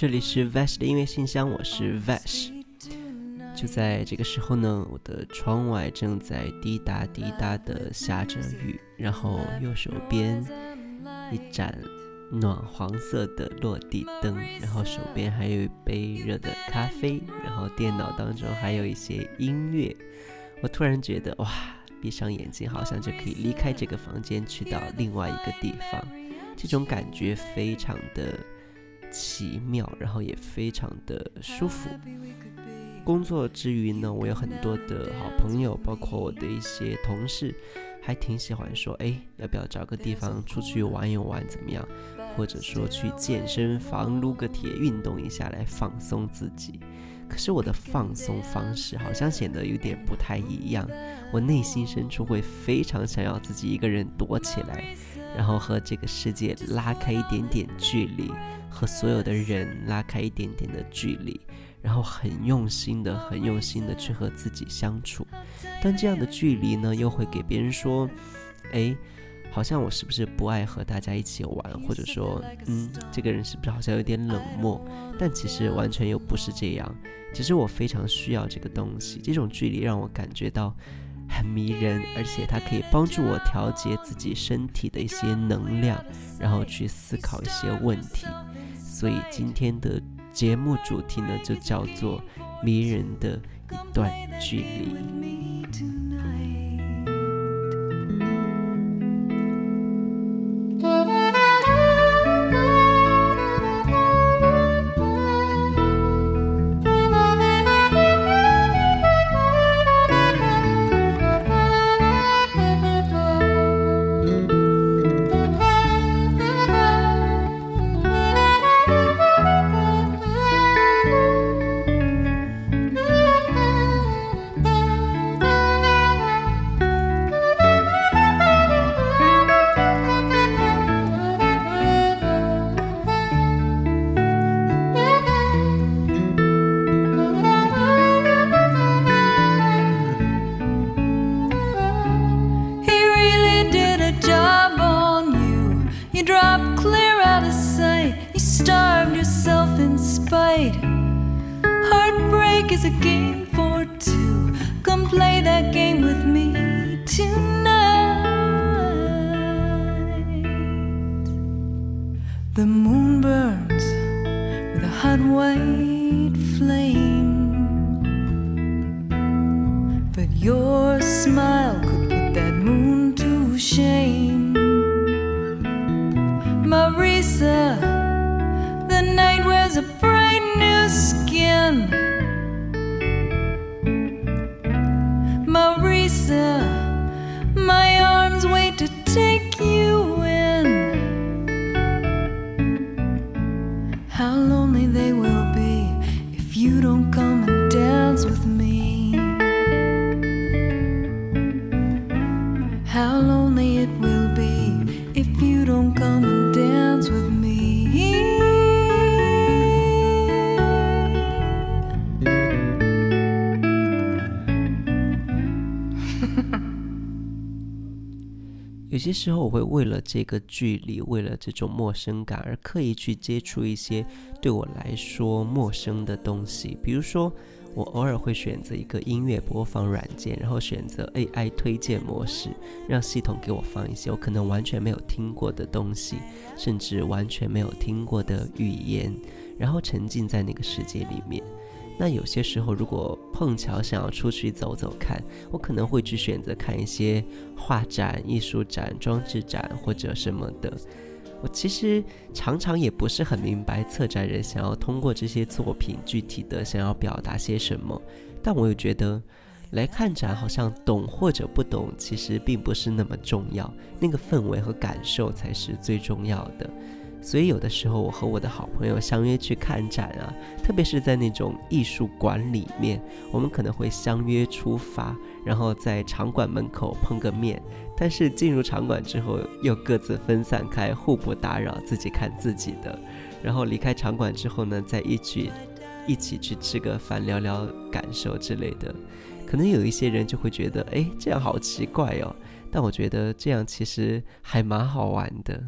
这里是 Vash 的音乐信箱，我是 Vash。就在这个时候呢，我的窗外正在滴答滴答的下着雨，然后右手边一盏暖黄色的落地灯，然后手边还有一杯热的咖啡，然后电脑当中还有一些音乐。我突然觉得，哇，闭上眼睛好像就可以离开这个房间，去到另外一个地方，这种感觉非常的。奇妙，然后也非常的舒服。工作之余呢，我有很多的好朋友，包括我的一些同事，还挺喜欢说：“哎，要不要找个地方出去玩一玩，怎么样？或者说去健身房撸个铁，运动一下来放松自己。”可是我的放松方式好像显得有点不太一样。我内心深处会非常想要自己一个人躲起来，然后和这个世界拉开一点点距离。和所有的人拉开一点点的距离，然后很用心的、很用心的去和自己相处。但这样的距离呢，又会给别人说：“哎，好像我是不是不爱和大家一起玩？或者说，嗯，这个人是不是好像有点冷漠？”但其实完全又不是这样。其实我非常需要这个东西，这种距离让我感觉到很迷人，而且它可以帮助我调节自己身体的一些能量，然后去思考一些问题。所以今天的节目主题呢，就叫做迷人的一段距离。The moon burns with a hot white flame. But your smile could put that moon to shame. 有些时候，我会为了这个距离，为了这种陌生感而刻意去接触一些对我来说陌生的东西。比如说，我偶尔会选择一个音乐播放软件，然后选择 AI 推荐模式，让系统给我放一些我可能完全没有听过的东西，甚至完全没有听过的语言，然后沉浸在那个世界里面。那有些时候，如果碰巧想要出去走走看，我可能会去选择看一些画展、艺术展、装置展或者什么的。我其实常常也不是很明白策展人想要通过这些作品具体的想要表达些什么，但我又觉得来看展好像懂或者不懂，其实并不是那么重要，那个氛围和感受才是最重要的。所以有的时候，我和我的好朋友相约去看展啊，特别是在那种艺术馆里面，我们可能会相约出发，然后在场馆门口碰个面。但是进入场馆之后，又各自分散开，互不打扰，自己看自己的。然后离开场馆之后呢，再一起一起去吃个饭，聊聊感受之类的。可能有一些人就会觉得，哎，这样好奇怪哦。但我觉得这样其实还蛮好玩的。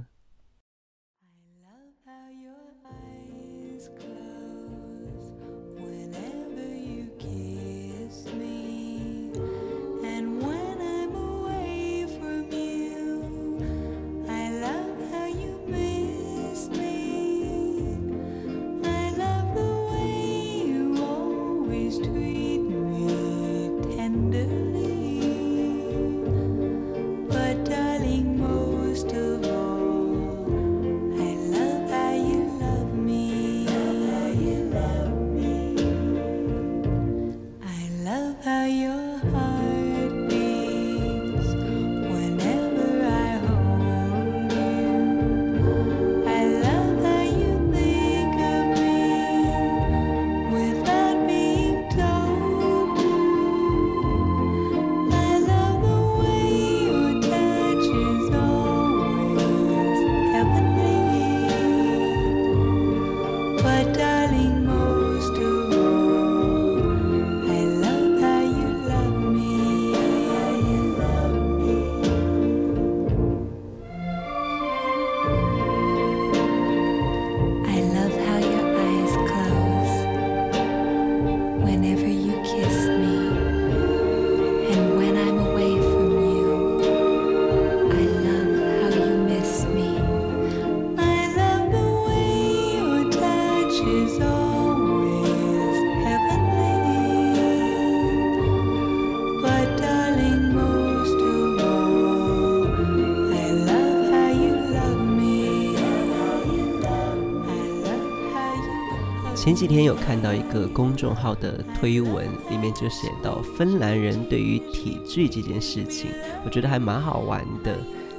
前几天有看到一个公众号的推文，里面就写到芬兰人对于体距这件事情，我觉得还蛮好玩的。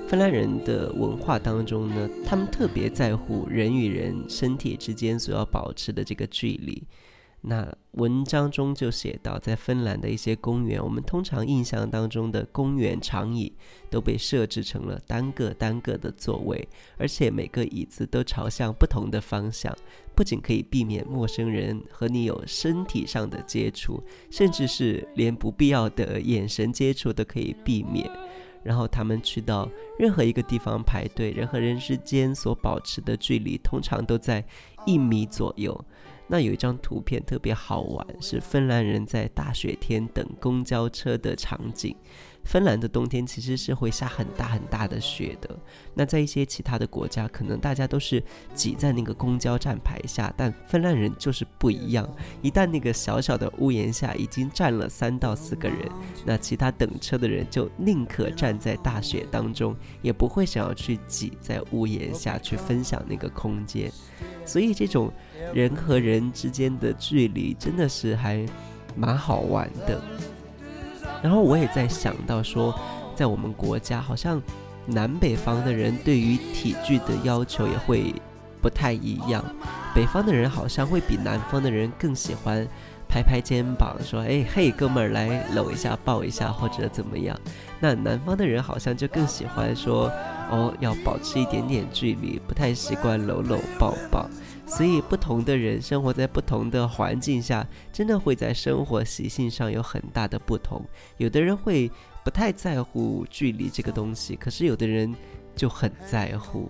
芬兰人的文化当中呢，他们特别在乎人与人身体之间所要保持的这个距离。那文章中就写到，在芬兰的一些公园，我们通常印象当中的公园长椅都被设置成了单个单个的座位，而且每个椅子都朝向不同的方向，不仅可以避免陌生人和你有身体上的接触，甚至是连不必要的眼神接触都可以避免。然后他们去到任何一个地方排队，人和人之间所保持的距离通常都在一米左右。那有一张图片特别好玩，是芬兰人在大雪天等公交车的场景。芬兰的冬天其实是会下很大很大的雪的。那在一些其他的国家，可能大家都是挤在那个公交站牌下，但芬兰人就是不一样。一旦那个小小的屋檐下已经站了三到四个人，那其他等车的人就宁可站在大雪当中，也不会想要去挤在屋檐下去分享那个空间。所以这种人和人之间的距离真的是还蛮好玩的。然后我也在想到说，在我们国家好像南北方的人对于体距的要求也会不太一样。北方的人好像会比南方的人更喜欢拍拍肩膀，说：“哎嘿，哥们儿来搂一下、抱一下，或者怎么样。”那南方的人好像就更喜欢说：“哦，要保持一点点距离，不太习惯搂搂抱抱。”所以，不同的人生活在不同的环境下，真的会在生活习性上有很大的不同。有的人会不太在乎距离这个东西，可是有的人就很在乎。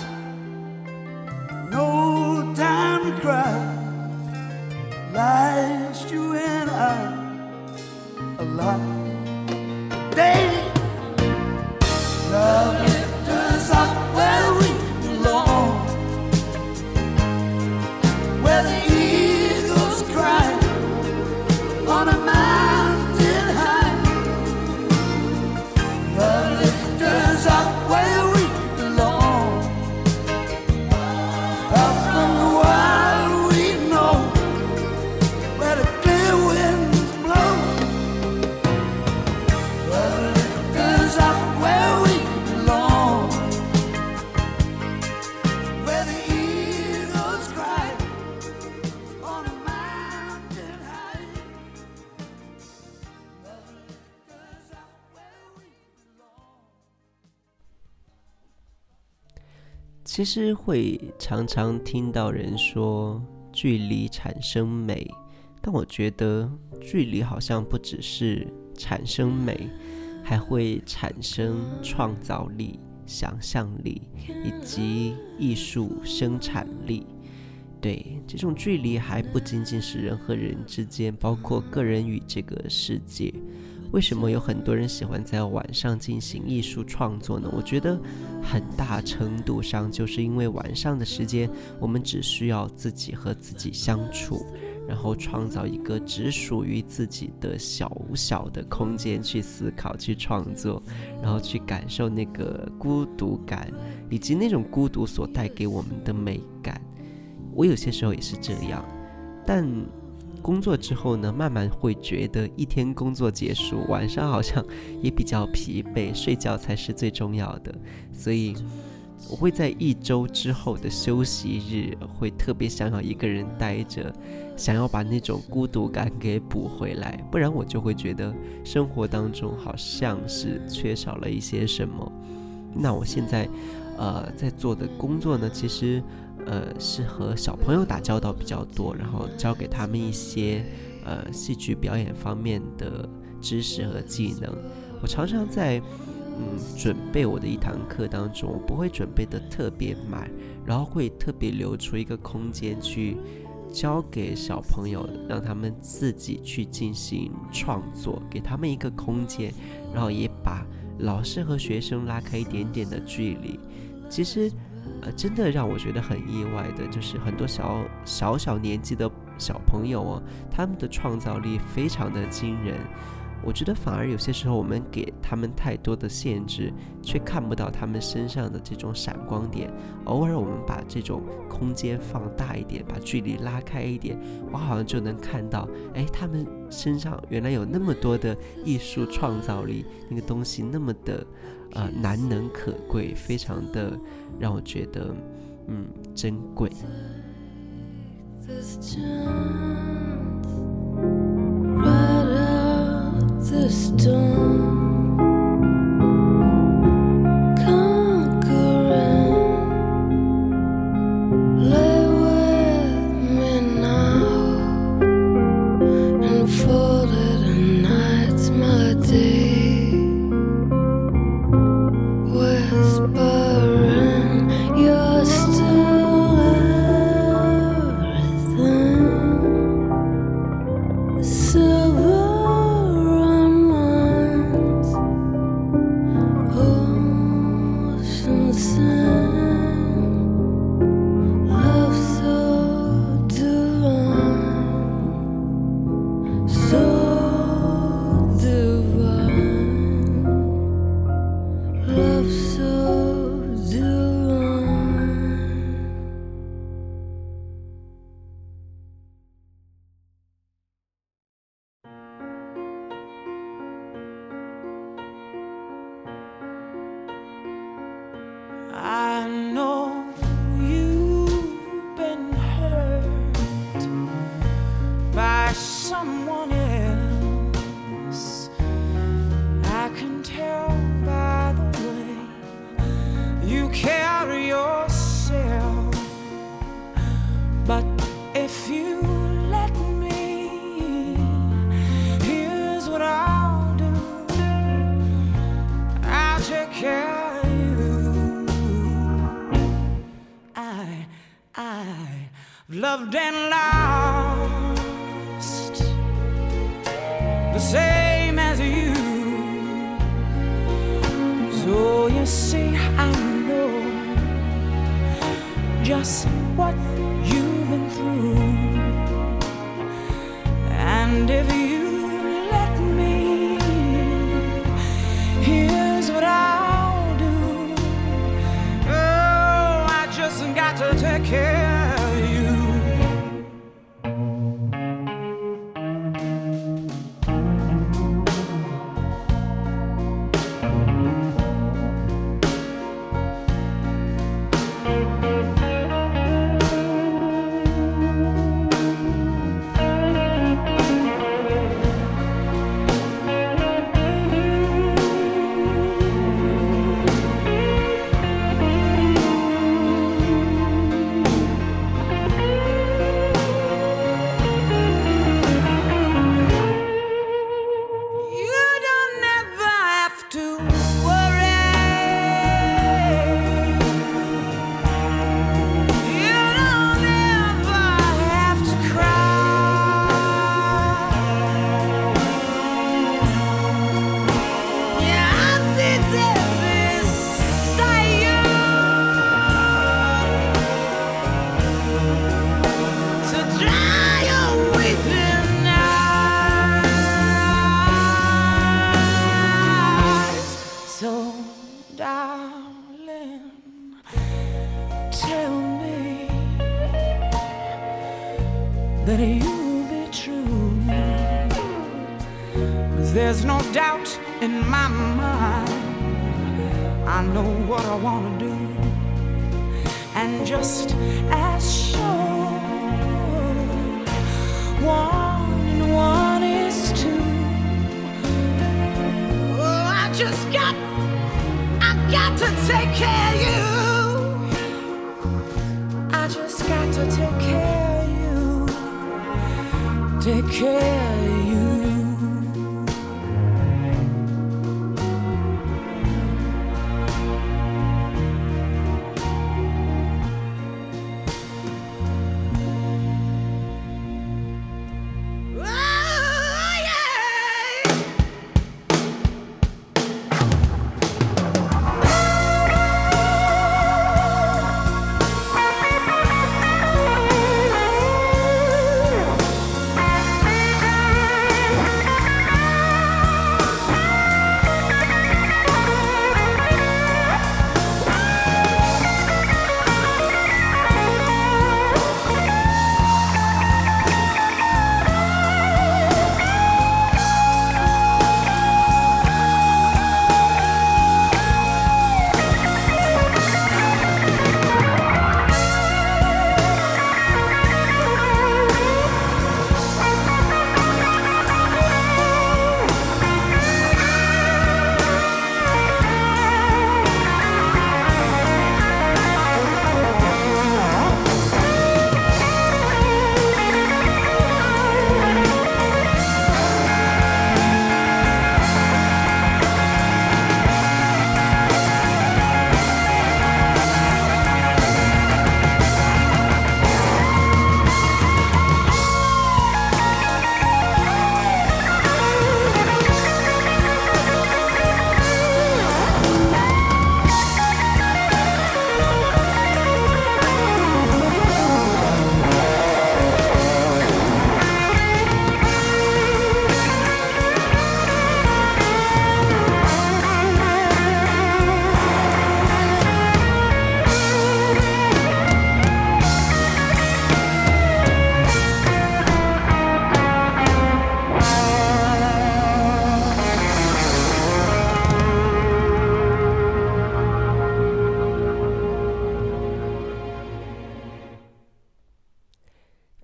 we lies you and I a lot. 其实会常常听到人说距离产生美，但我觉得距离好像不只是产生美，还会产生创造力、想象力以及艺术生产力。对，这种距离还不仅仅是人和人之间，包括个人与这个世界。为什么有很多人喜欢在晚上进行艺术创作呢？我觉得很大程度上就是因为晚上的时间，我们只需要自己和自己相处，然后创造一个只属于自己的小小的空间去思考、去创作，然后去感受那个孤独感，以及那种孤独所带给我们的美感。我有些时候也是这样，但。工作之后呢，慢慢会觉得一天工作结束，晚上好像也比较疲惫，睡觉才是最重要的。所以，我会在一周之后的休息日，会特别想要一个人待着，想要把那种孤独感给补回来，不然我就会觉得生活当中好像是缺少了一些什么。那我现在，呃，在做的工作呢，其实。呃，是和小朋友打交道比较多，然后教给他们一些呃戏剧表演方面的知识和技能。我常常在嗯准备我的一堂课当中，我不会准备的特别满，然后会特别留出一个空间去教给小朋友，让他们自己去进行创作，给他们一个空间，然后也把老师和学生拉开一点点的距离。其实。呃，真的让我觉得很意外的，就是很多小小小年纪的小朋友哦，他们的创造力非常的惊人。我觉得反而有些时候我们给他们太多的限制，却看不到他们身上的这种闪光点。偶尔我们把这种空间放大一点，把距离拉开一点，我好像就能看到，哎，他们身上原来有那么多的艺术创造力，那个东西那么的。呃，难能可贵，非常的让我觉得，嗯，珍贵。Loved and lost the same as you. So you see, I know just what you've been through, and if you got to take care of you. I just got to take care of you. Take care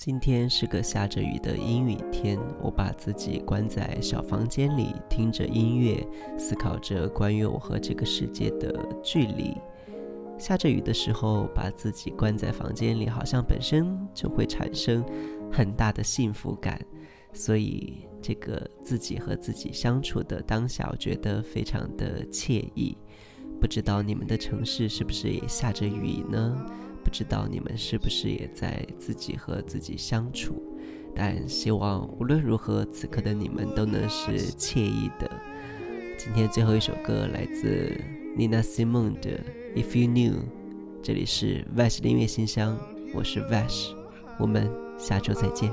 今天是个下着雨的阴雨天，我把自己关在小房间里，听着音乐，思考着关于我和这个世界的距离。下着雨的时候，把自己关在房间里，好像本身就会产生很大的幸福感，所以这个自己和自己相处的当下，我觉得非常的惬意。不知道你们的城市是不是也下着雨呢？不知道你们是不是也在自己和自己相处？但希望无论如何，此刻的你们都能是惬意的。今天最后一首歌来自 Nina Simone 的《If You Knew》，这里是 Vash 的音乐信箱，我是 Vash，我们下周再见。